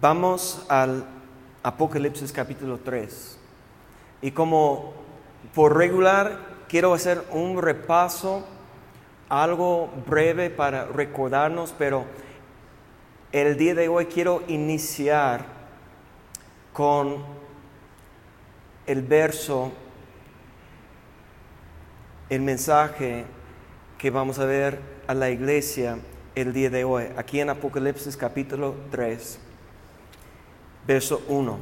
Vamos al Apocalipsis capítulo 3. Y como por regular quiero hacer un repaso, algo breve para recordarnos, pero el día de hoy quiero iniciar con el verso, el mensaje que vamos a ver a la iglesia el día de hoy, aquí en Apocalipsis capítulo 3 verso 1.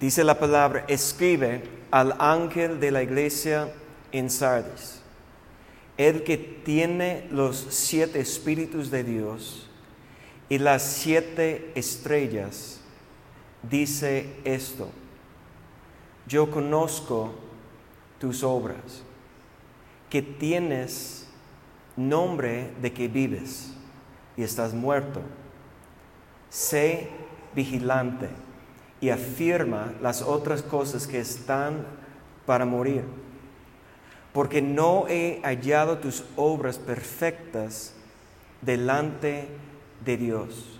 Dice la palabra, escribe al ángel de la iglesia en Sardis, el que tiene los siete espíritus de Dios y las siete estrellas, dice esto, yo conozco tus obras, que tienes nombre de que vives y estás muerto sé vigilante y afirma las otras cosas que están para morir, porque no he hallado tus obras perfectas delante de Dios.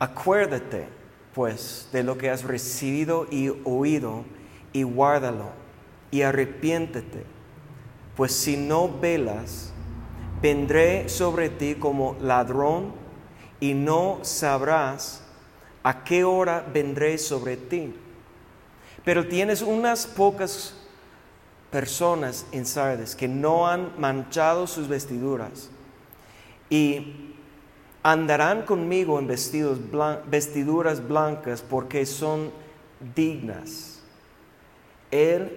Acuérdate, pues, de lo que has recibido y oído, y guárdalo, y arrepiéntete, pues si no velas, vendré sobre ti como ladrón, y no sabrás a qué hora vendré sobre ti. Pero tienes unas pocas personas en Sardes que no han manchado sus vestiduras y andarán conmigo en vestidos vestiduras blancas porque son dignas. El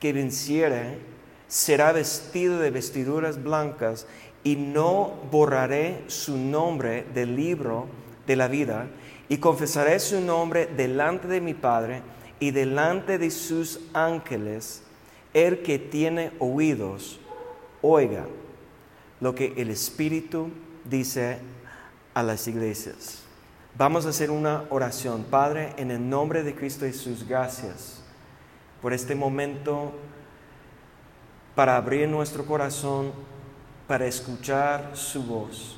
que venciere será vestido de vestiduras blancas y no borraré su nombre del libro de la vida, y confesaré su nombre delante de mi Padre y delante de sus ángeles. El que tiene oídos, oiga lo que el Espíritu dice a las iglesias. Vamos a hacer una oración. Padre, en el nombre de Cristo Jesús, gracias por este momento para abrir nuestro corazón para escuchar su voz.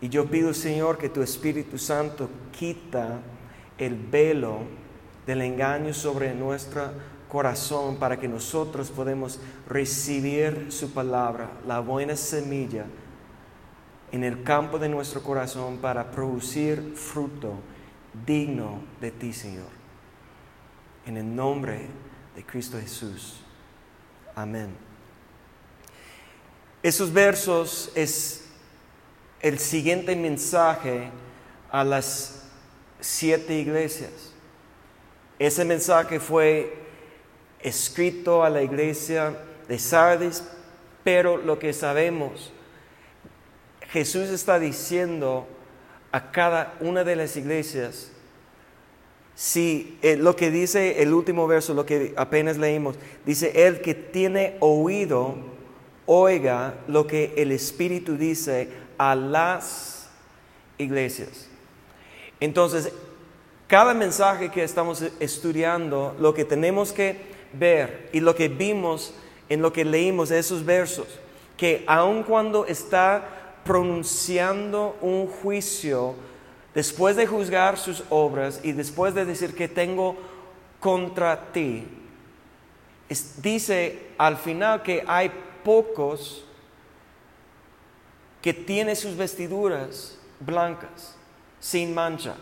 Y yo pido, Señor, que tu Espíritu Santo quita el velo del engaño sobre nuestro corazón para que nosotros podamos recibir su palabra, la buena semilla, en el campo de nuestro corazón para producir fruto digno de ti, Señor. En el nombre de Cristo Jesús. Amén. Esos versos es el siguiente mensaje a las siete iglesias. Ese mensaje fue escrito a la iglesia de Sardis, pero lo que sabemos, Jesús está diciendo a cada una de las iglesias, si eh, lo que dice el último verso, lo que apenas leímos, dice, el que tiene oído, oiga lo que el Espíritu dice a las iglesias. Entonces, cada mensaje que estamos estudiando, lo que tenemos que ver y lo que vimos en lo que leímos esos versos, que aun cuando está pronunciando un juicio, después de juzgar sus obras y después de decir que tengo contra ti, dice al final que hay pocos que tienen sus vestiduras blancas, sin mancha.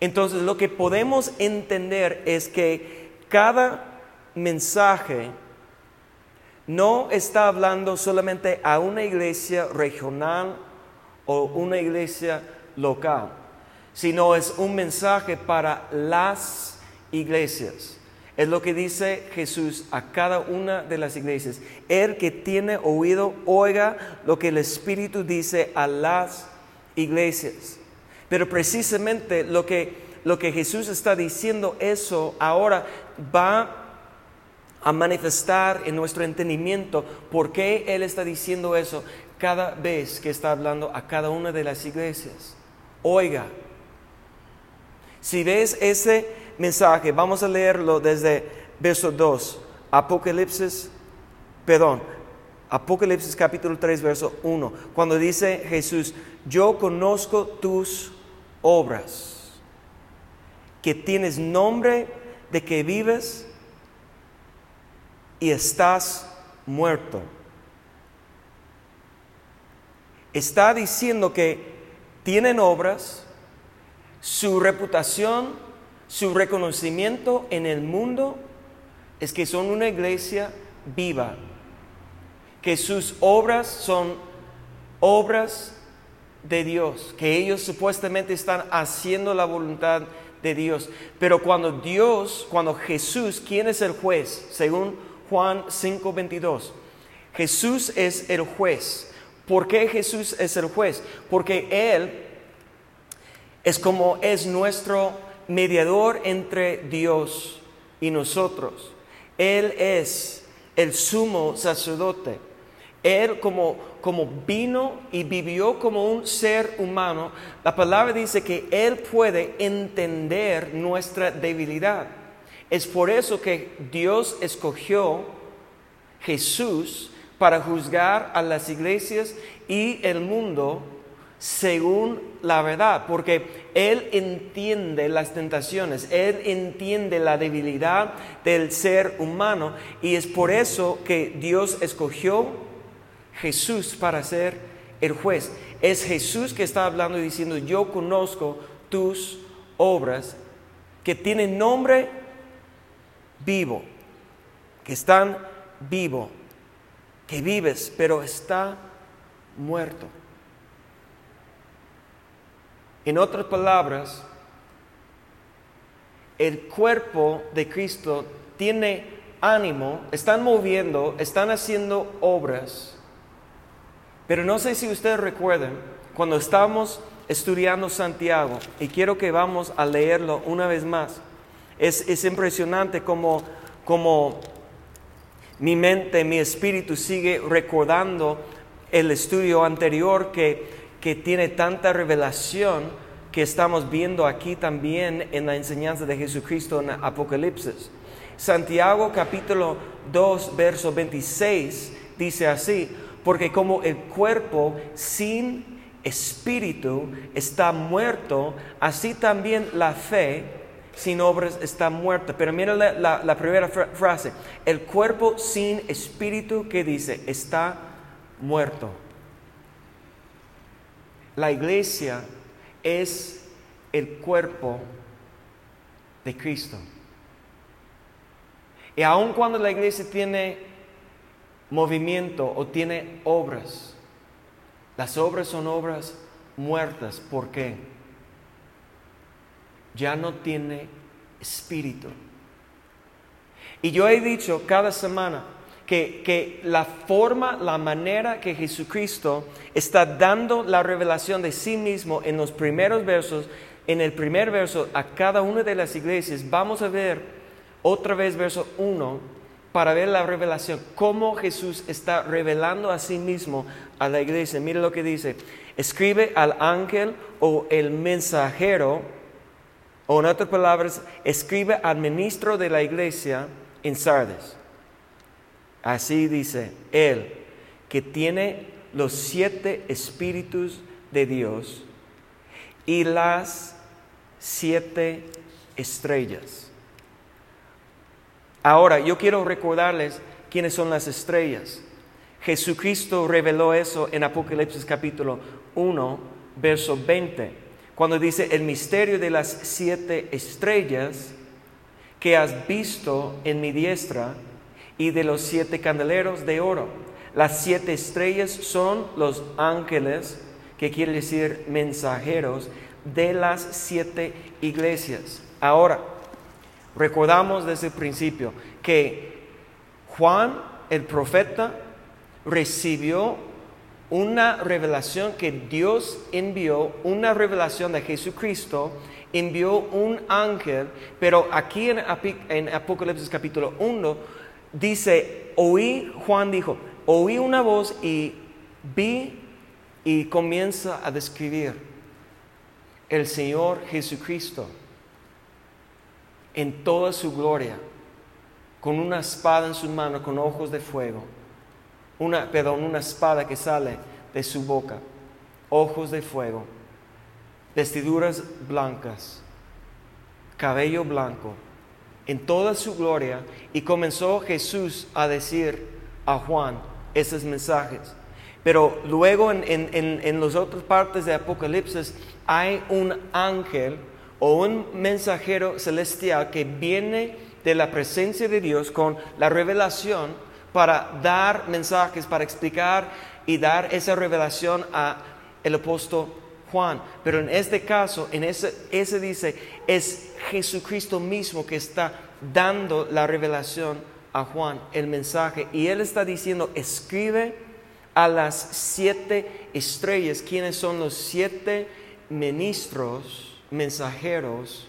Entonces lo que podemos entender es que cada mensaje no está hablando solamente a una iglesia regional o una iglesia local, sino es un mensaje para las iglesias. Es lo que dice Jesús a cada una de las iglesias. El que tiene oído, oiga lo que el Espíritu dice a las iglesias. Pero precisamente lo que, lo que Jesús está diciendo, eso ahora va a manifestar en nuestro entendimiento por qué Él está diciendo eso cada vez que está hablando a cada una de las iglesias. Oiga, si ves ese mensaje. Vamos a leerlo desde verso 2. Apocalipsis, perdón, Apocalipsis capítulo 3, verso 1, cuando dice Jesús, yo conozco tus obras, que tienes nombre de que vives y estás muerto. Está diciendo que tienen obras, su reputación, su reconocimiento en el mundo es que son una iglesia viva, que sus obras son obras de Dios, que ellos supuestamente están haciendo la voluntad de Dios. Pero cuando Dios, cuando Jesús, ¿quién es el juez? Según Juan 5:22, Jesús es el juez. ¿Por qué Jesús es el juez? Porque Él es como es nuestro mediador entre Dios y nosotros. Él es el sumo sacerdote. Él como, como vino y vivió como un ser humano, la palabra dice que Él puede entender nuestra debilidad. Es por eso que Dios escogió Jesús para juzgar a las iglesias y el mundo según la verdad, porque Él entiende las tentaciones, Él entiende la debilidad del ser humano y es por eso que Dios escogió Jesús para ser el juez. Es Jesús que está hablando y diciendo, yo conozco tus obras que tienen nombre vivo, que están vivo, que vives, pero está muerto. En otras palabras, el cuerpo de Cristo tiene ánimo, están moviendo, están haciendo obras. Pero no sé si ustedes recuerdan, cuando estábamos estudiando Santiago, y quiero que vamos a leerlo una vez más, es, impresionante como, como mi mente, mi espíritu sigue recordando el estudio anterior que que tiene tanta revelación que estamos viendo aquí también en la enseñanza de Jesucristo en Apocalipsis. Santiago capítulo 2, verso 26 dice así, porque como el cuerpo sin espíritu está muerto, así también la fe sin obras está muerta. Pero mira la, primera frase, el cuerpo sin espíritu que dice, está muerto. La iglesia es el cuerpo de Cristo. Y aun cuando la iglesia tiene movimiento o tiene obras, las obras son obras muertas. ¿Por qué? Ya no tiene espíritu. Y yo he dicho cada semana, que, la forma, la manera que Jesucristo está dando la revelación de sí mismo en los primeros versos, en el primer verso a cada una de las iglesias, vamos a ver otra vez verso 1 para ver la revelación, cómo Jesús está revelando a sí mismo a la iglesia. Mire lo que dice, escribe al ángel o el mensajero, o en otras palabras, escribe al ministro de la iglesia en Sardes. Así dice Él, que tiene los siete espíritus de Dios y las siete estrellas. Ahora, yo quiero recordarles quiénes son las estrellas. Jesucristo reveló eso en Apocalipsis capítulo 1, verso 20, cuando dice, el misterio de las siete estrellas que has visto en mi diestra, y de los siete candeleros de oro. Las siete estrellas son los ángeles, que quiere decir mensajeros, de las siete iglesias. Ahora, recordamos desde el principio que Juan, el profeta, recibió una revelación que Dios envió, una revelación de Jesucristo, envió un ángel, pero aquí en, Apocalipsis capítulo 1 dice, oí, Juan dijo, oí una voz y vi y comienza a describir el Señor Jesucristo en toda su gloria, con una espada en su mano, con ojos de fuego, una, perdón, una espada que sale de su boca, ojos de fuego, vestiduras blancas, cabello blanco, en toda su gloria, y comenzó Jesús a decir a Juan esos mensajes. Pero luego en, en, en, las otras partes de Apocalipsis hay un ángel o un mensajero celestial que viene de la presencia de Dios con la revelación para dar mensajes, para explicar y dar esa revelación a el apóstol Juan. Pero en este caso, en ese, ese dice, es Jesucristo mismo que está dando la revelación a Juan, el mensaje. Y él está diciendo, escribe a las siete estrellas, quienes son los siete ministros, mensajeros.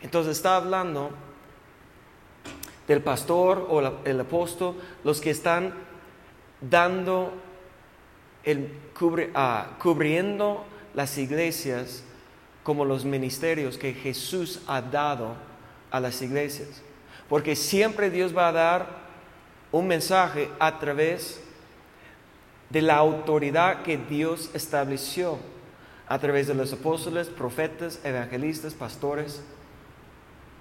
Entonces está hablando del pastor o el apóstol, los que están dando, el, ah, cubriendo las iglesias como los ministerios que Jesús ha dado a las iglesias. Porque siempre Dios va a dar un mensaje a través de la autoridad que Dios estableció, a través de los apóstoles, profetas, evangelistas, pastores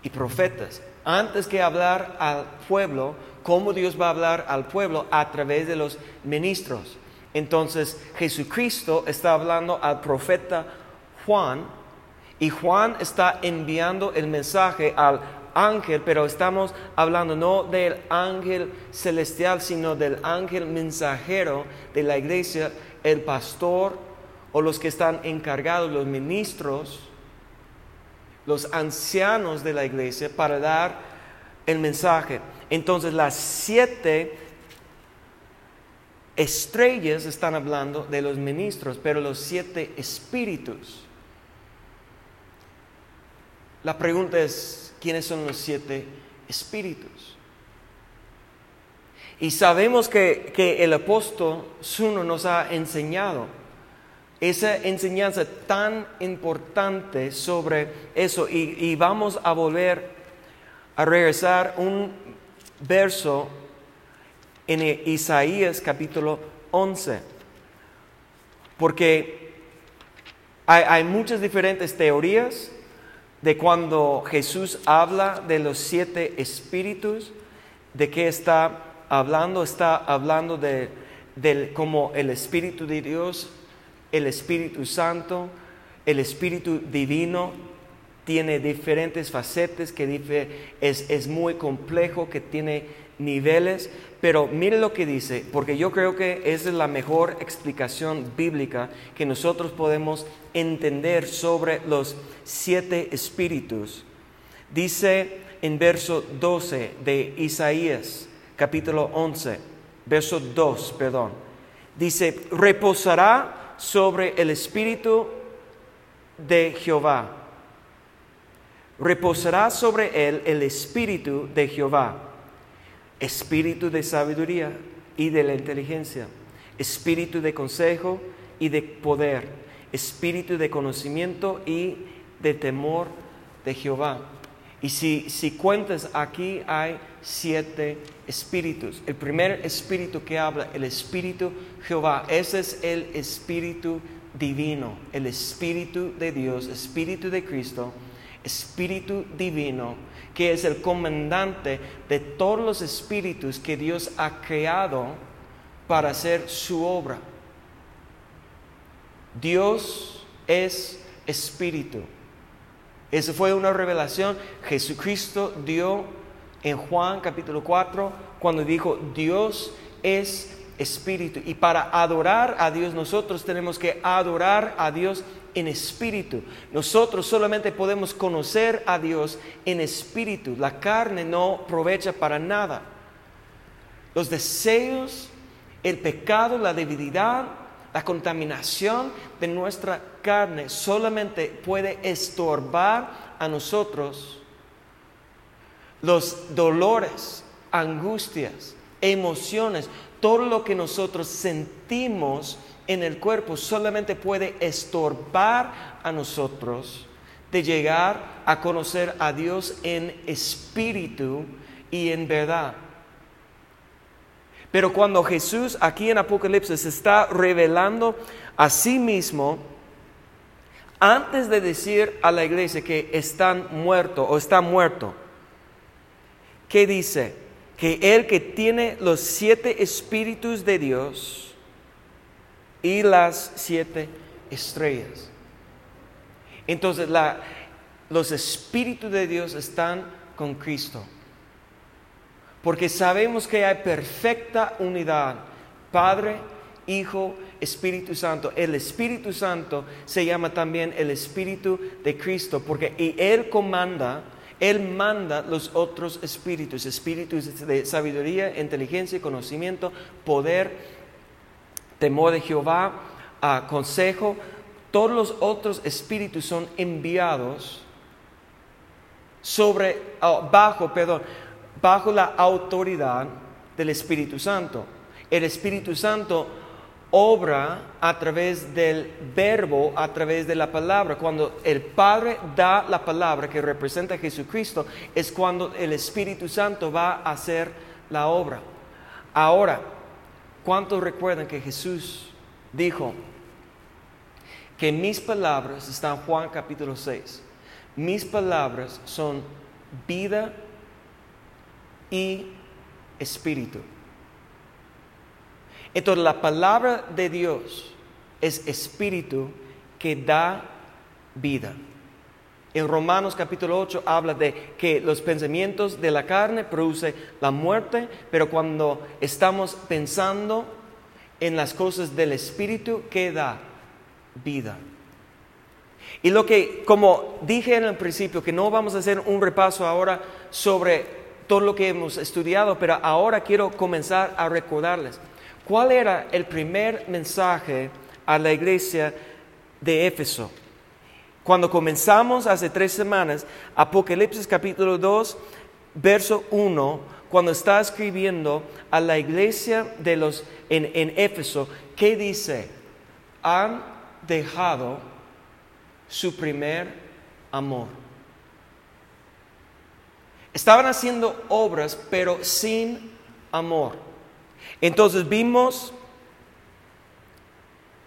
y profetas antes que hablar al pueblo, cómo Dios va a hablar al pueblo a través de los ministros. Entonces Jesucristo está hablando al profeta Juan y Juan está enviando el mensaje al ángel, pero estamos hablando no del ángel celestial, sino del ángel mensajero de la iglesia, el pastor o los que están encargados, los ministros los ancianos de la iglesia para dar el mensaje. Entonces las siete estrellas están hablando de los ministros, pero los siete espíritus. La pregunta es, ¿quiénes son los siete espíritus? Y sabemos que, que el apóstol Zuno nos ha enseñado esa enseñanza tan importante sobre eso. Y, vamos a volver a regresar un verso en Isaías capítulo 11, porque hay, muchas diferentes teorías de cuando Jesús habla de los siete espíritus, de qué está hablando, está hablando de, del, como el Espíritu de Dios el Espíritu Santo, el Espíritu Divino. Tiene diferentes facetas, que es, es muy complejo, que tiene niveles, pero mire lo que dice, porque yo creo que es la mejor explicación bíblica que nosotros podemos entender sobre los siete espíritus. Dice en verso 12 de Isaías, capítulo 11, verso 2, perdón, dice, reposará sobre el espíritu de Jehová. Reposará sobre él el espíritu de Jehová, espíritu de sabiduría y de la inteligencia, espíritu de consejo y de poder, espíritu de conocimiento y de temor de Jehová. Y si, si cuentas, aquí hay siete espíritus. El primer espíritu que habla, el espíritu Jehová, ese es el espíritu divino, el espíritu de Dios, espíritu de Cristo, espíritu divino, que es el comandante de todos los espíritus que Dios ha creado para hacer su obra. Dios es espíritu. Esa fue una revelación. Jesucristo dio en Juan capítulo 4 cuando dijo, Dios es espíritu. Y para adorar a Dios nosotros tenemos que adorar a Dios en espíritu. Nosotros solamente podemos conocer a Dios en espíritu. La carne no aprovecha para nada. Los deseos, el pecado, la debilidad, la contaminación de nuestra carne solamente puede estorbar a nosotros los dolores, angustias, emociones, todo lo que nosotros sentimos en el cuerpo solamente puede estorbar a nosotros de llegar a conocer a Dios en espíritu y en verdad. Pero cuando Jesús aquí en Apocalipsis está revelando a sí mismo, antes de decir a la iglesia que están muertos o está muerto, ¿qué dice? Que el que tiene los siete espíritus de Dios y las siete estrellas. Entonces los espíritus de Dios están con Cristo. Porque sabemos que hay perfecta unidad. Padre, Hijo, Espíritu Santo. El Espíritu Santo se llama también el Espíritu de Cristo. Porque y Él comanda, Él manda los otros espíritus. Espíritus de sabiduría, inteligencia, conocimiento, poder, temor de Jehová, consejo. Todos los otros espíritus son enviados sobre, ah, bajo, perdón, bajo la autoridad del Espíritu Santo. El Espíritu Santo obra a través del verbo, a través de la palabra. Cuando el Padre da la palabra que representa a Jesucristo, es cuando el Espíritu Santo va a hacer la obra. Ahora, ¿cuántos recuerdan que Jesús dijo que mis palabras, están en Juan capítulo 6, mis palabras son vida y espíritu. Entonces la palabra de Dios es espíritu que da vida. En Romanos capítulo 8 habla de que los pensamientos de la carne producen la muerte, pero cuando estamos pensando en las cosas del espíritu, ¿qué da? Vida. Y lo que, como dije en el principio, que no vamos a hacer un repaso ahora sobre todo lo que hemos estudiado, pero ahora quiero comenzar a recordarles. ¿Cuál era el primer mensaje a la iglesia de Éfeso? Cuando comenzamos hace tres semanas, Apocalipsis capítulo 2, verso 1, cuando está escribiendo a la iglesia de los en, en Éfeso, ¿qué dice? Han dejado su primer amor. Estaban haciendo obras, pero sin amor. Entonces vimos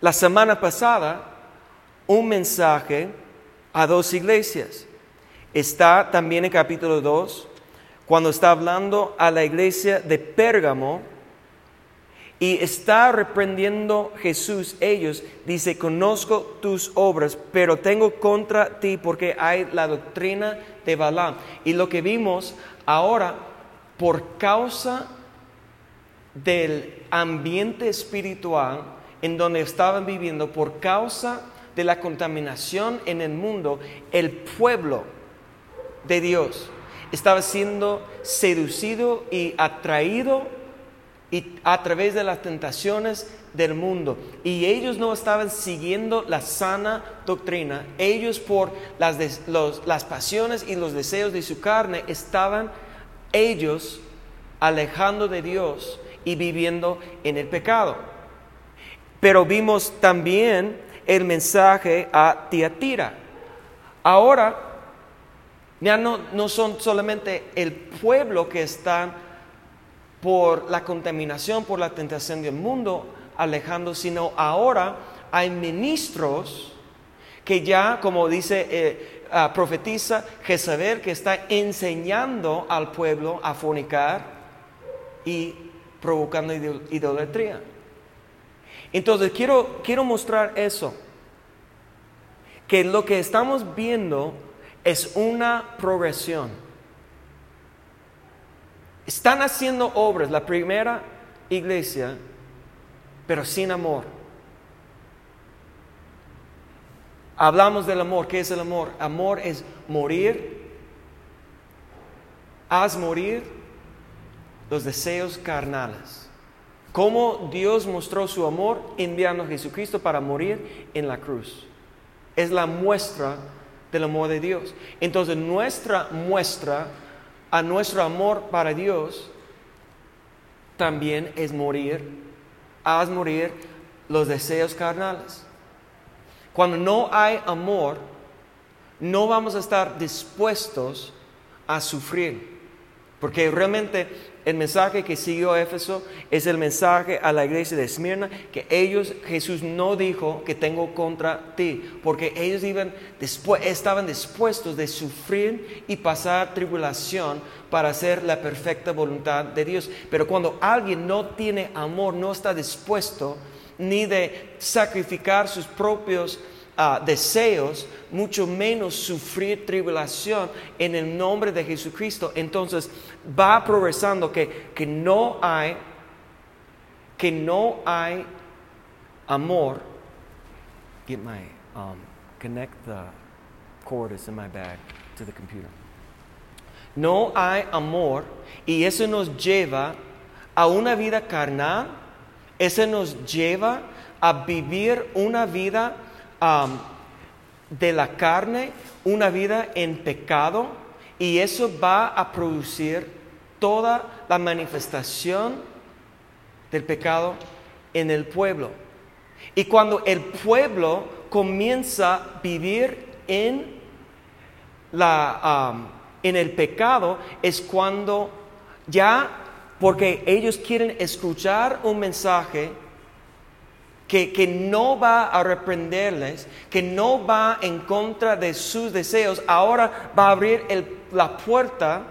la semana pasada un mensaje a dos iglesias. Está también en capítulo 2, cuando está hablando a la iglesia de Pérgamo, y está reprendiendo Jesús ellos, dice, conozco tus obras, pero tengo contra ti porque hay la doctrina de Balaam. Y lo que vimos ahora, por causa del ambiente espiritual en donde estaban viviendo, por causa de la contaminación en el mundo, el pueblo de Dios estaba siendo seducido y atraído y a través de las tentaciones del mundo. Y ellos no estaban siguiendo la sana doctrina. Ellos por las, las pasiones y los deseos de su carne estaban ellos alejando de Dios y viviendo en el pecado. Pero vimos también el mensaje a Tiatira. Ahora ya no, no son solamente el pueblo que están por la contaminación, por la tentación del mundo, alejando, sino ahora hay ministros que ya, como dice, eh, ah, profetiza Jezabel, que está enseñando al pueblo a fornicar y provocando idolatría. Entonces, quiero, quiero mostrar eso, que lo que estamos viendo es una progresión. Están haciendo obras, la primera iglesia, pero sin amor. Hablamos del amor. ¿Qué es el amor? Amor es morir. Haz morir los deseos carnales. ¿Cómo Dios mostró su amor enviando a Jesucristo para morir en la cruz? Es la muestra del amor de Dios. Entonces nuestra muestra a nuestro amor para Dios también es morir, haz morir los deseos carnales. Cuando no hay amor, no vamos a estar dispuestos a sufrir. Porque realmente el mensaje que siguió Éfeso es el mensaje a la iglesia de Esmirna, que ellos, Jesús no dijo que tengo contra ti, porque ellos iban después, estaban dispuestos de sufrir y pasar tribulación para hacer la perfecta voluntad de Dios. Pero cuando alguien no tiene amor, no está dispuesto ni de sacrificar sus propios deseos, mucho menos sufrir tribulación en el nombre de Jesucristo. Entonces va progresando que, que no hay, que no hay amor. Get my, um, connect the cord is in my bag to the computer. No hay amor y eso nos lleva a una vida carnal, eso nos lleva a vivir una vida de la carne, una vida en pecado, y eso va a producir toda la manifestación del pecado en el pueblo. Y cuando el pueblo comienza a vivir en, la, en el pecado, es cuando ya, porque ellos quieren escuchar un mensaje que, no va a reprenderles, que no va en contra de sus deseos, ahora va a abrir la puerta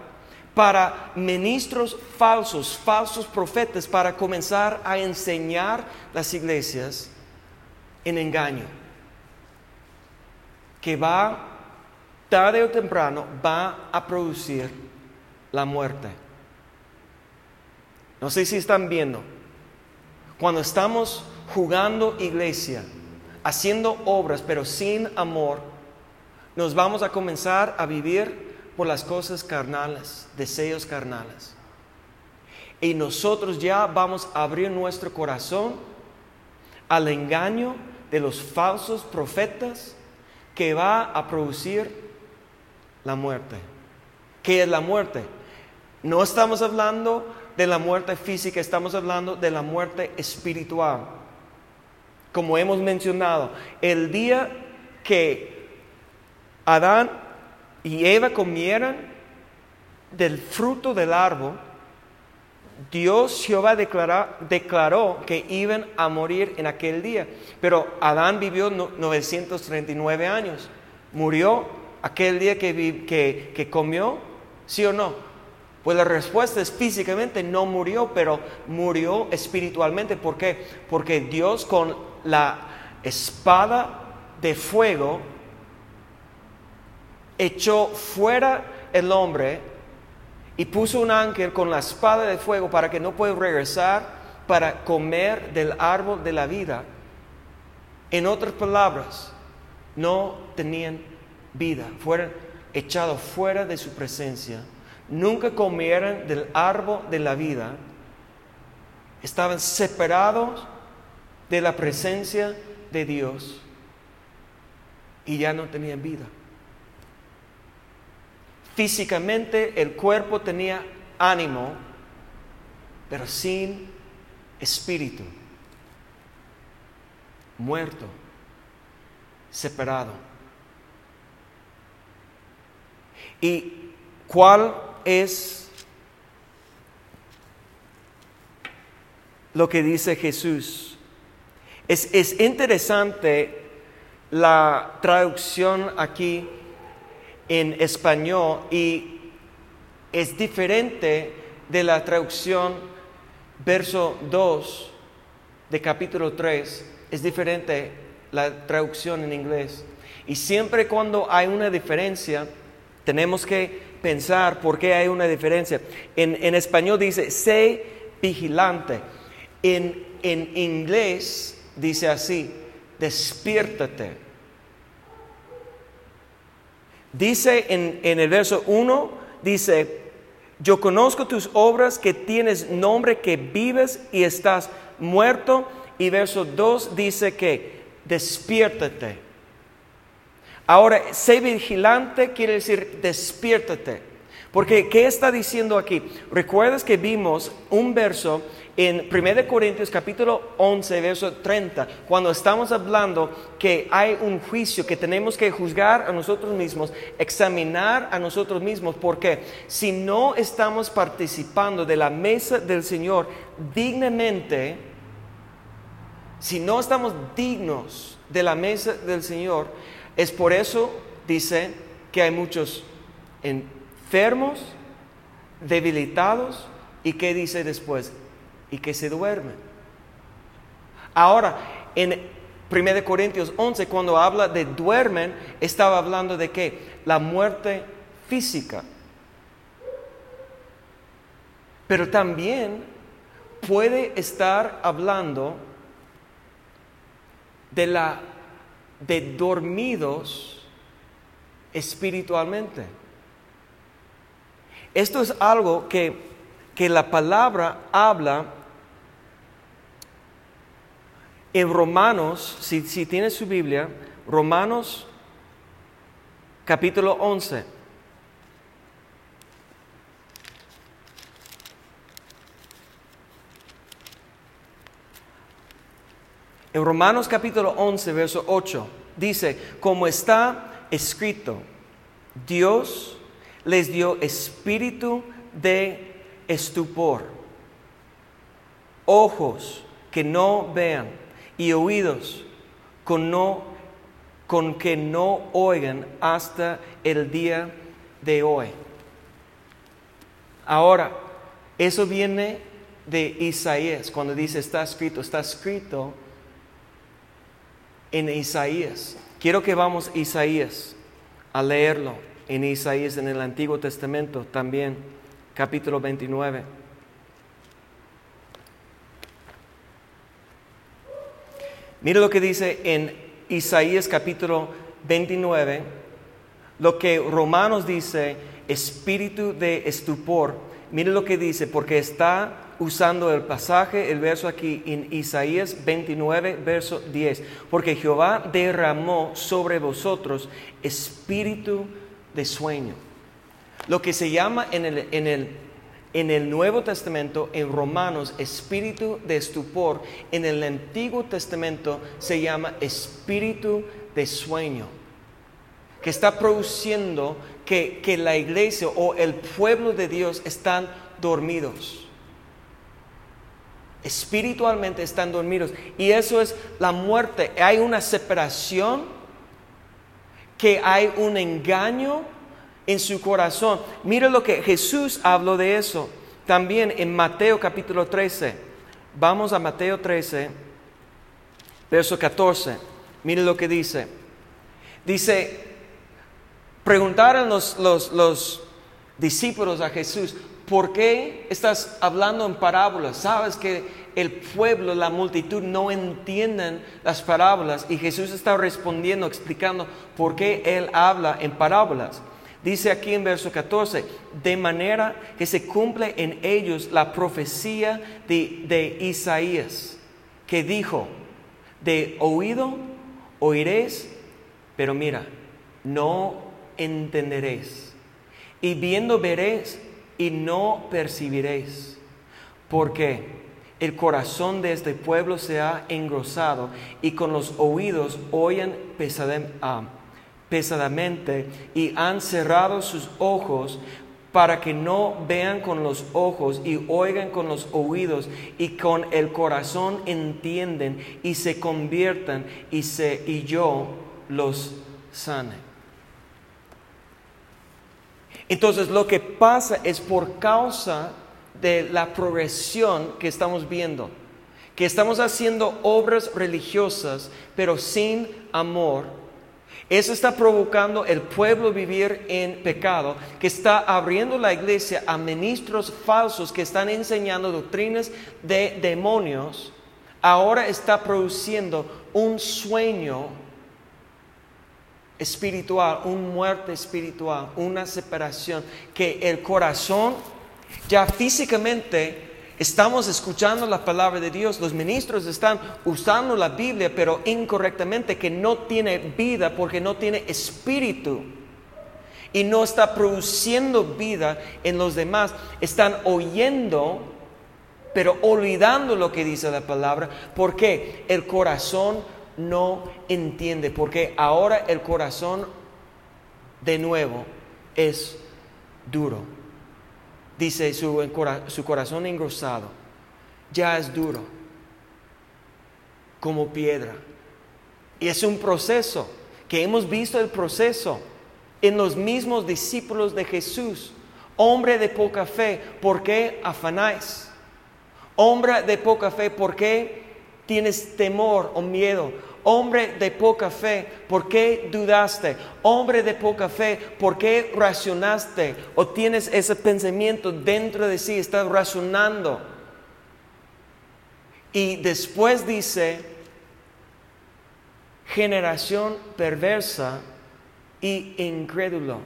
para ministros falsos, falsos profetas, para comenzar a enseñar las iglesias en engaño, que va, tarde o temprano, va a producir la muerte. No sé si están viendo, cuando estamos jugando iglesia, haciendo obras, pero sin amor, nos vamos a comenzar a vivir por las cosas carnales, deseos carnales. Y nosotros ya vamos a abrir nuestro corazón al engaño de los falsos profetas que va a producir la muerte. ¿Qué es la muerte? No estamos hablando de la muerte física, estamos hablando de la muerte espiritual como hemos mencionado, el día que Adán y Eva comieran del fruto del árbol, Dios Jehová declaró que iban a morir en aquel día. Pero Adán vivió 939 años. ¿Murió aquel día que, que, comió? ¿Sí o no? Pues la respuesta es físicamente no murió, pero murió espiritualmente. ¿Por qué? Porque Dios con la espada de fuego echó fuera el hombre y puso un ángel con la espada de fuego para que no pueda regresar para comer del árbol de la vida. En otras palabras, no tenían vida, fueron echados fuera de su presencia, nunca comieron del árbol de la vida, estaban separados de la presencia de Dios y ya no tenían vida. Físicamente el cuerpo tenía ánimo, pero sin espíritu, muerto, separado. ¿Y cuál es lo que dice Jesús? Es, interesante la traducción aquí en español y es diferente de la traducción verso 2 de capítulo 3, es diferente la traducción en inglés. Y siempre cuando hay una diferencia, tenemos que pensar por qué hay una diferencia. En, en español dice, sé vigilante. En, en inglés dice así, despiértate. Dice en, el verso 1, dice, yo conozco tus obras, que tienes nombre, que vives y estás muerto. Y verso 2 dice que despiértate. Ahora, sé vigilante quiere decir despiértate. Porque, ¿qué está diciendo aquí? Recuerdas que vimos un verso en 1 Corintios capítulo 11, verso 30, cuando estamos hablando que hay un juicio que tenemos que juzgar a nosotros mismos, examinar a nosotros mismos, porque si no estamos participando de la mesa del Señor dignamente, si no estamos dignos de la mesa del Señor, es por eso, dice, que hay muchos enfermos, debilitados, y ¿qué dice después? Y que se duermen. Ahora, en 1 Corintios 11, cuando habla de duermen, estaba hablando de qué? La muerte física. Pero también puede estar hablando de la de dormidos espiritualmente. Esto es algo que, que la palabra habla en Romanos, si, tiene su Biblia, Romanos capítulo 11. En Romanos capítulo 11, verso 8, dice, como está escrito, Dios les dio espíritu de estupor, ojos que no vean y oídos con, no, con que no oigan hasta el día de hoy. Ahora, eso viene de Isaías, cuando dice está escrito, está escrito en Isaías. Quiero que vamos a Isaías a leerlo en Isaías en el Antiguo Testamento también, capítulo 29. Mire lo que dice en Isaías capítulo 29, lo que Romanos dice, espíritu de estupor. Mire lo que dice, porque está usando el pasaje, el verso aquí en Isaías 29, verso 10. Porque Jehová derramó sobre vosotros espíritu de sueño. Lo que se llama en el, en el, en el Nuevo Testamento, en Romanos, espíritu de estupor, en el Antiguo Testamento se llama espíritu de sueño, que está produciendo que, que la iglesia o el pueblo de Dios están dormidos espiritualmente están dormidos. Y eso es la muerte. Hay una separación, que hay un engaño en su corazón. Mire lo que Jesús habló de eso también en Mateo capítulo 13. Vamos a Mateo 13, verso 14. Mire lo que dice. Dice, preguntaron los, los, los discípulos a Jesús, ¿Por qué estás hablando en parábolas? Sabes que el pueblo, la multitud no entienden las parábolas y Jesús está respondiendo, explicando por qué Él habla en parábolas. Dice aquí en verso 14, de manera que se cumple en ellos la profecía de, Isaías, que dijo, de oído oiréis, pero mira, no entenderéis. Y viendo veréis, y no percibiréis, porque el corazón de este pueblo se ha engrosado y con los oídos oyen ah, pesadamente y han cerrado sus ojos para que no vean con los ojos y oigan con los oídos y con el corazón entienden y se conviertan y, se, y yo los sane. Entonces lo que pasa es por causa de la progresión que estamos viendo, que estamos haciendo obras religiosas, pero sin amor. Eso está provocando el pueblo vivir en pecado, que está abriendo la iglesia a ministros falsos que están enseñando doctrinas de demonios. Ahora está produciendo un sueño espiritual, un muerte espiritual, una separación, que el corazón ya físicamente estamos escuchando la palabra de Dios, los ministros están usando la Biblia, pero incorrectamente, que no tiene vida porque no tiene espíritu. y no está produciendo vida en los demás. Están oyendo, pero olvidando lo que dice la palabra, porque el corazón no entiende, porque ahora el corazón de nuevo es duro. Dice su, su corazón engrosado, ya es duro, como piedra. Y es un proceso, que hemos visto el proceso en los mismos discípulos de Jesús. Hombre de poca fe, ¿por qué afanáis? Hombre de poca fe, ¿por qué tienes temor o miedo? Hombre de poca fe, ¿por qué dudaste? Hombre de poca fe, ¿por qué racionaste? ¿O tienes ese pensamiento dentro de sí? Estás razonando. Y después dice, generación perversa y incrédulo.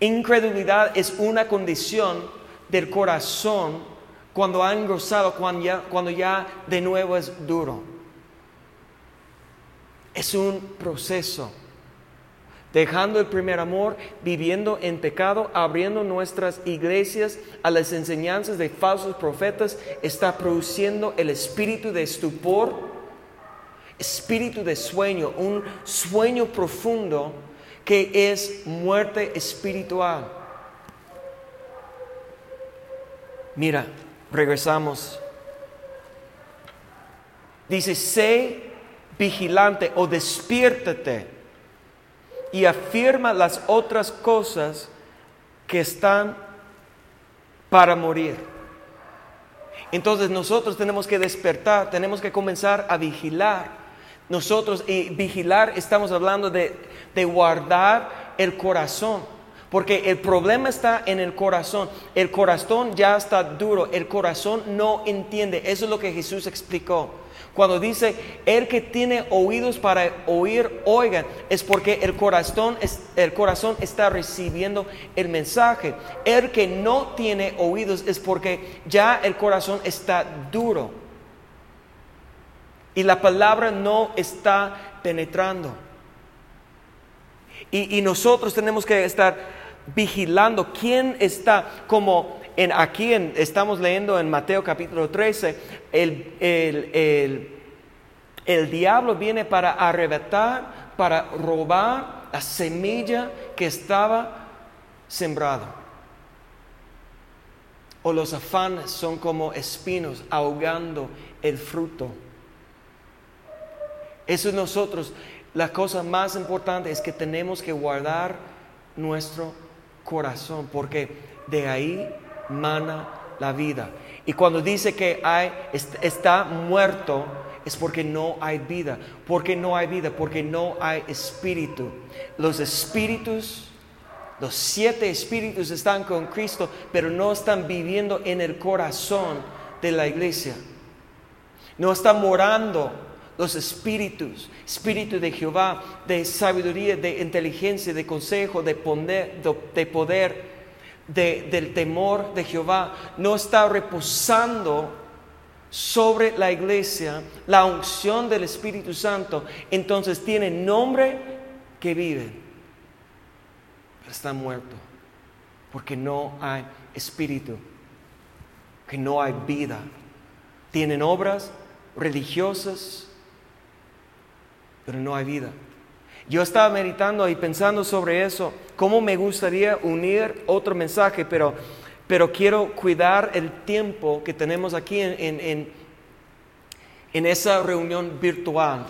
Incredulidad es una condición del corazón cuando ha engrosado, cuando ya, cuando ya de nuevo es duro. Es un proceso. Dejando el primer amor, viviendo en pecado, abriendo nuestras iglesias a las enseñanzas de falsos profetas, está produciendo el espíritu de estupor, espíritu de sueño, un sueño profundo que es muerte espiritual. Mira, regresamos. Dice, sé vigilante o despiértate y afirma las otras cosas que están para morir. Entonces nosotros tenemos que despertar, tenemos que comenzar a vigilar nosotros, y vigilar, estamos hablando de, de guardar el corazón. Porque el problema está en el corazón. El corazón ya está duro. El corazón no entiende. Eso es lo que Jesús explicó. Cuando dice, el que tiene oídos para oír, oigan, es porque el corazón, el corazón está recibiendo el mensaje. El que no tiene oídos es porque ya el corazón está duro y la palabra no está penetrando. Y, nosotros tenemos que estar vigilando quién está, como en, aquí estamos leyendo en Mateo capítulo 13, el, el, el diablo viene para arrebatar, para robar la semilla que estaba sembrado. O los afanes son como espinos ahogando el fruto. Eso es nosotros. La cosa más importante es que tenemos que guardar nuestro corazón, porque de ahí mana la vida. Y cuando dice que hay, está muerto, es porque no hay vida. Porque no hay vida, porque no hay espíritu. Los espíritus, los siete espíritus están con Cristo, pero no están viviendo en el corazón de la iglesia. No están morando los espíritus, espíritu de Jehová, de sabiduría, de inteligencia, de consejo, de de, poder del temor de Jehová, no está reposando sobre la iglesia la unción del Espíritu Santo, entonces tiene nombre que vive, pero está muerto, porque no hay espíritu, que no hay vida. Tienen obras religiosas, pero no hay vida. Yo estaba meditando y pensando sobre eso, cómo me gustaría unir otro mensaje, pero, pero quiero cuidar el tiempo que tenemos aquí en, en, esa reunión virtual,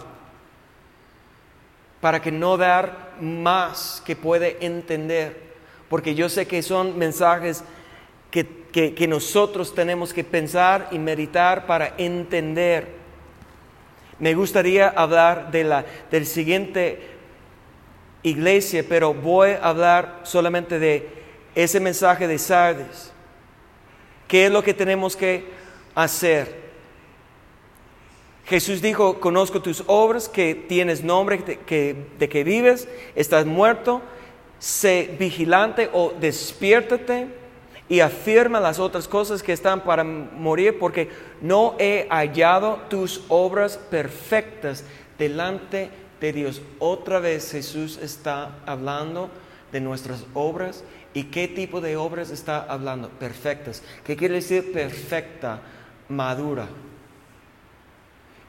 para que no dar más que puede entender, porque yo sé que son mensajes que, que, que nosotros tenemos que pensar y meditar para entender. Me gustaría hablar de la del siguiente iglesia, pero voy a hablar solamente de ese mensaje de Sardes. ¿Qué es lo que tenemos que hacer? Jesús dijo, conozco tus obras, que tienes nombre de que, vives, estás muerto, sé vigilante o despiértate y afirma las otras cosas que están para morir, porque no he hallado tus obras perfectas delante de Dios. Otra vez Jesús está hablando de nuestras obras. ¿Y qué tipo de obras está hablando? Perfectas. ¿Qué quiere decir perfecta? Madura.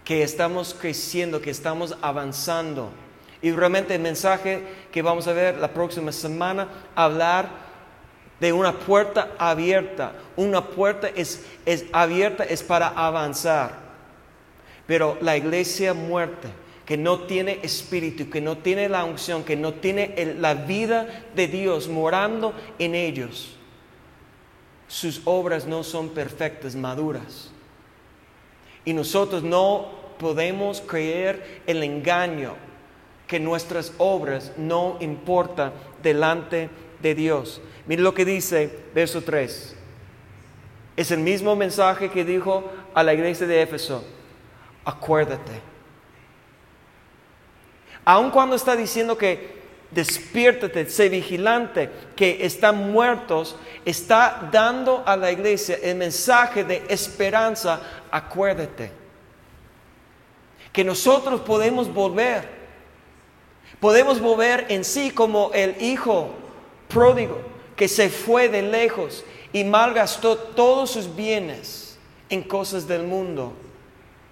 Que estamos creciendo, que estamos avanzando. Y realmente el mensaje que vamos a ver la próxima semana, hablar de una puerta abierta. Una puerta es, es abierta, es para avanzar. Pero la iglesia muerta que no tiene espíritu, que no tiene la unción, que no tiene la vida de Dios morando en ellos, sus obras no son perfectas, maduras. Y nosotros no podemos creer el engaño que nuestras obras no importan delante de Dios. Mire lo que dice verso 3. Es el mismo mensaje que dijo a la iglesia de Éfeso. Acuérdate Aun cuando está diciendo que despiértate, sé vigilante, que están muertos, está dando a la iglesia el mensaje de esperanza, acuérdate. Que nosotros podemos volver. Podemos volver en sí como el hijo pródigo que se fue de lejos y malgastó todos sus bienes en cosas del mundo.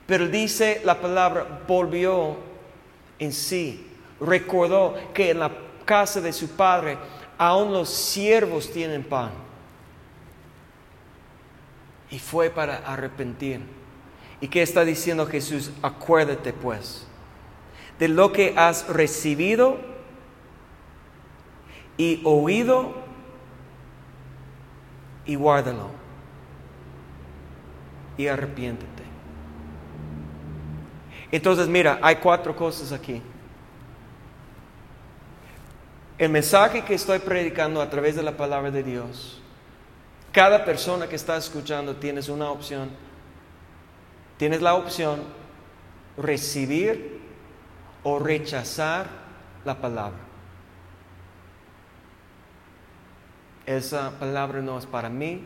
Pero dice la palabra, volvió en sí. Recordó que en la casa de su padre aún los siervos tienen pan. Y fue para arrepentir. ¿Y qué está diciendo Jesús? Acuérdate pues de lo que has recibido y oído y guárdalo y arrepiéntete. Entonces, mira, hay cuatro cosas aquí. El mensaje que estoy predicando a través de la palabra de Dios, cada persona que está escuchando tienes una opción. Tienes la opción recibir o rechazar la palabra. Esa palabra no es para mí.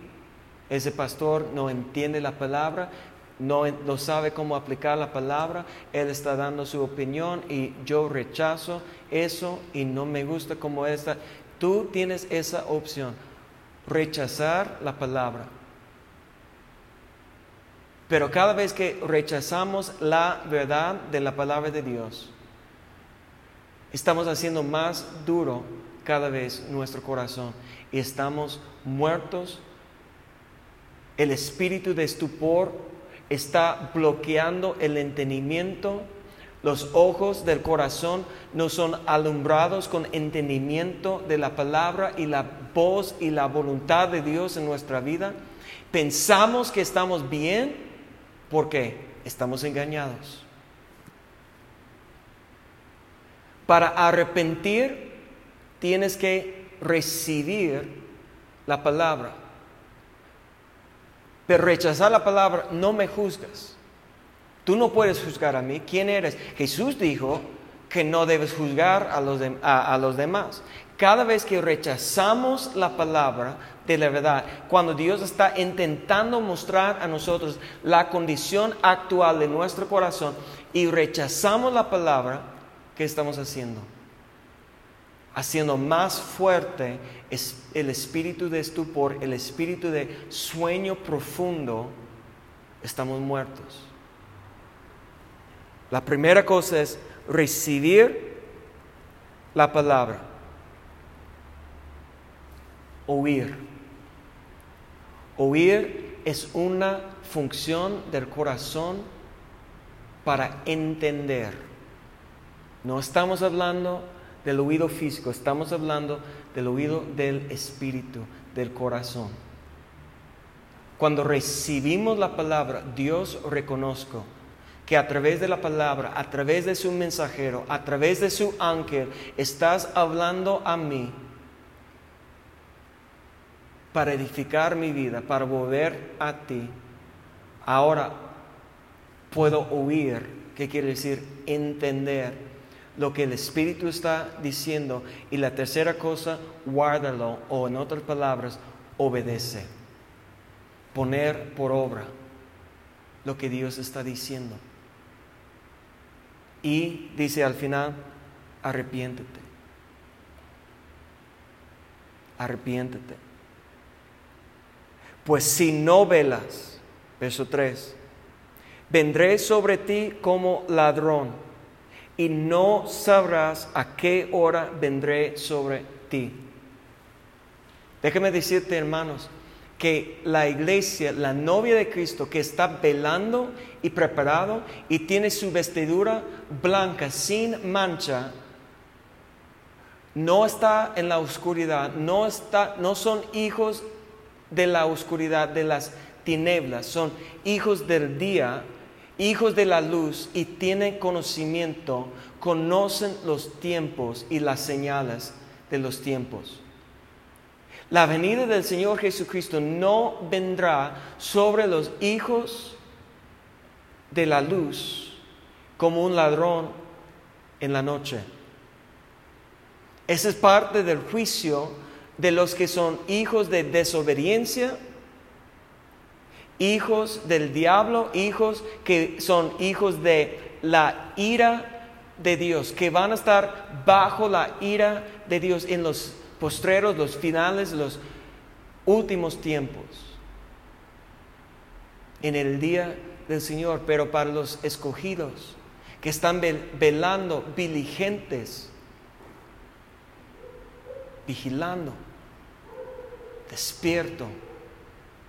Ese pastor no entiende la palabra no, sabe cómo aplicar la palabra, él está dando su opinión y yo rechazo eso y no me gusta como está. Tú tienes esa opción, rechazar la palabra. Pero cada vez que rechazamos la verdad de la palabra de Dios, estamos haciendo más duro cada vez nuestro corazón y estamos muertos. El espíritu de estupor está bloqueando el entendimiento. Los ojos del corazón no son alumbrados con entendimiento de la palabra y la voz y la voluntad de Dios en nuestra vida. Pensamos que estamos bien porque estamos engañados. Para arrepentir tienes que recibir la palabra. Pero rechazar la palabra, no me juzgas. Tú no puedes juzgar a mí. ¿Quién eres? Jesús dijo que no debes juzgar a los, a, los demás. Cada vez que rechazamos la palabra de la verdad, cuando Dios está intentando mostrar a nosotros la condición actual de nuestro corazón y rechazamos la palabra, ¿qué estamos haciendo? Haciendo más fuerte el espíritu de estupor, el espíritu de sueño profundo, estamos muertos. La primera cosa es recibir la palabra, oír. Oír es una función del corazón para entender. No estamos hablando del oído físico, estamos hablando del oído del espíritu, del corazón. Cuando recibimos la palabra, Dios reconozco que a través de la palabra, a través de su mensajero, a través de su ángel, estás hablando a mí para edificar mi vida, para volver a ti. Ahora puedo oír, ¿qué quiere decir? Entender lo que el Espíritu está diciendo. Y la tercera cosa, guárdalo o en otras palabras, obedece. Poner por obra lo que Dios está diciendo. Y dice al final, arrepiéntete. arrepiéntete. Pues si no velas, verso 3, vendré sobre ti como ladrón y no sabrás a qué hora vendré sobre ti. Déjame decirte, hermanos, que la iglesia, la novia de Cristo, que está velando y preparado y tiene su vestidura blanca, sin mancha, no está en la oscuridad, no, está, no son hijos de la oscuridad, de las tinieblas, son hijos del día, hijos de la luz y tienen conocimiento, conocen los tiempos y las señales de los tiempos. La venida del Señor Jesucristo no vendrá sobre los hijos de la luz como un ladrón en la noche. Esa es parte del juicio de los que son hijos de desobediencia, hijos del diablo, hijos que son hijos de la ira de Dios, que van a estar bajo la ira de Dios en los postreros, los finales, los últimos tiempos, en el día del Señor, pero para los escogidos que están velando, diligentes, vigilando, despierto,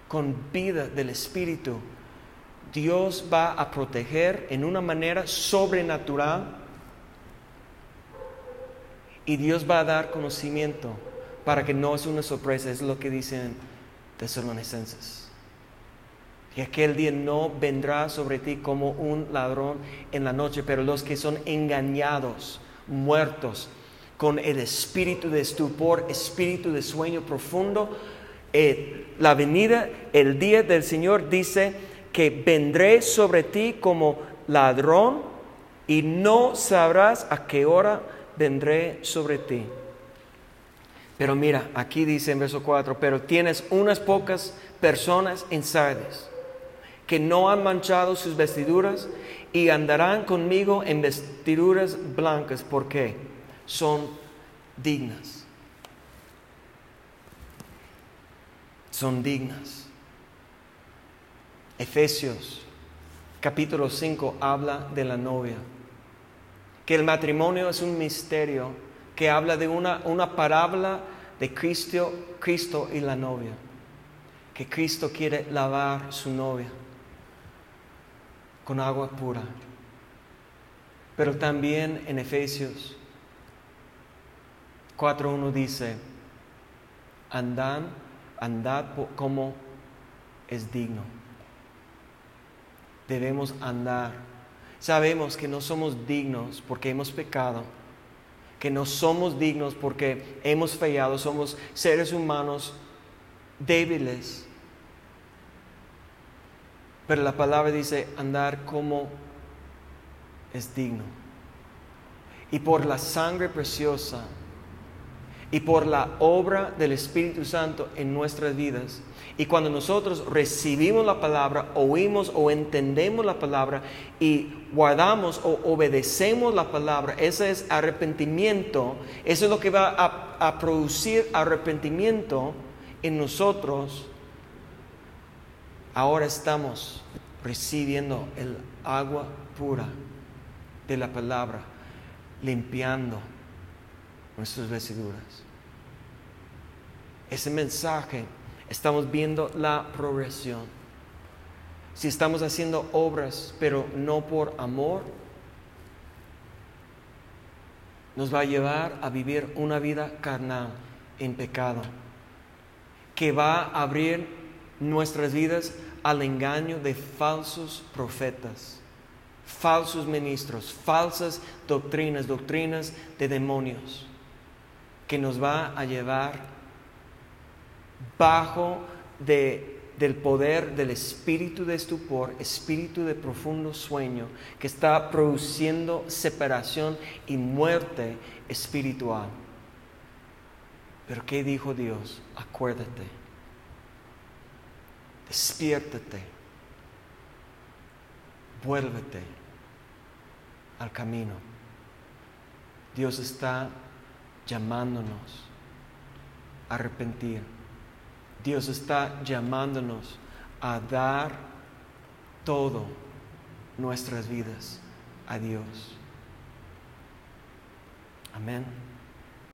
con vida del Espíritu, Dios va a proteger en una manera sobrenatural y Dios va a dar conocimiento para que no es una sorpresa, es lo que dicen tesalonicenses. Y aquel día no vendrá sobre ti como un ladrón en la noche, pero los que son engañados, muertos, con el espíritu de estupor, espíritu de sueño profundo, eh, la venida, el día del Señor dice que vendré sobre ti como ladrón y no sabrás a qué hora vendré sobre ti. Pero mira, aquí dice en verso 4, pero tienes unas pocas personas en Sardes que no han manchado sus vestiduras y andarán conmigo en vestiduras blancas porque son dignas. Son dignas. Efesios capítulo 5 habla de la novia que el matrimonio es un misterio que habla de una, una parábola de Cristo, Cristo y la novia, que Cristo quiere lavar su novia con agua pura. Pero también en Efesios 4.1 dice, andad, andad como es digno. Debemos andar Sabemos que no somos dignos porque hemos pecado, que no somos dignos porque hemos fallado, somos seres humanos débiles. Pero la palabra dice andar como es digno. Y por la sangre preciosa y por la obra del Espíritu Santo en nuestras vidas, y cuando nosotros recibimos la palabra, oímos o entendemos la palabra y guardamos o obedecemos la palabra, ese es arrepentimiento. Eso es lo que va a, producir arrepentimiento en nosotros. Ahora estamos recibiendo el agua pura de la palabra, limpiando nuestras vestiduras. Ese mensaje estamos viendo la progresión. Si estamos haciendo obras, pero no por amor, nos va a llevar a vivir una vida carnal en pecado, que va a abrir nuestras vidas al engaño de falsos profetas, falsos ministros, falsas doctrinas, doctrinas de demonios, que nos va a llevar bajo del poder del espíritu de estupor, espíritu de profundo sueño, que está produciendo separación y muerte espiritual. Pero ¿qué dijo Dios? Acuérdate, despiértate, vuélvete al camino. Dios está llamándonos arrepentir. Dios está llamándonos a dar todo nuestras vidas a Dios. Amén.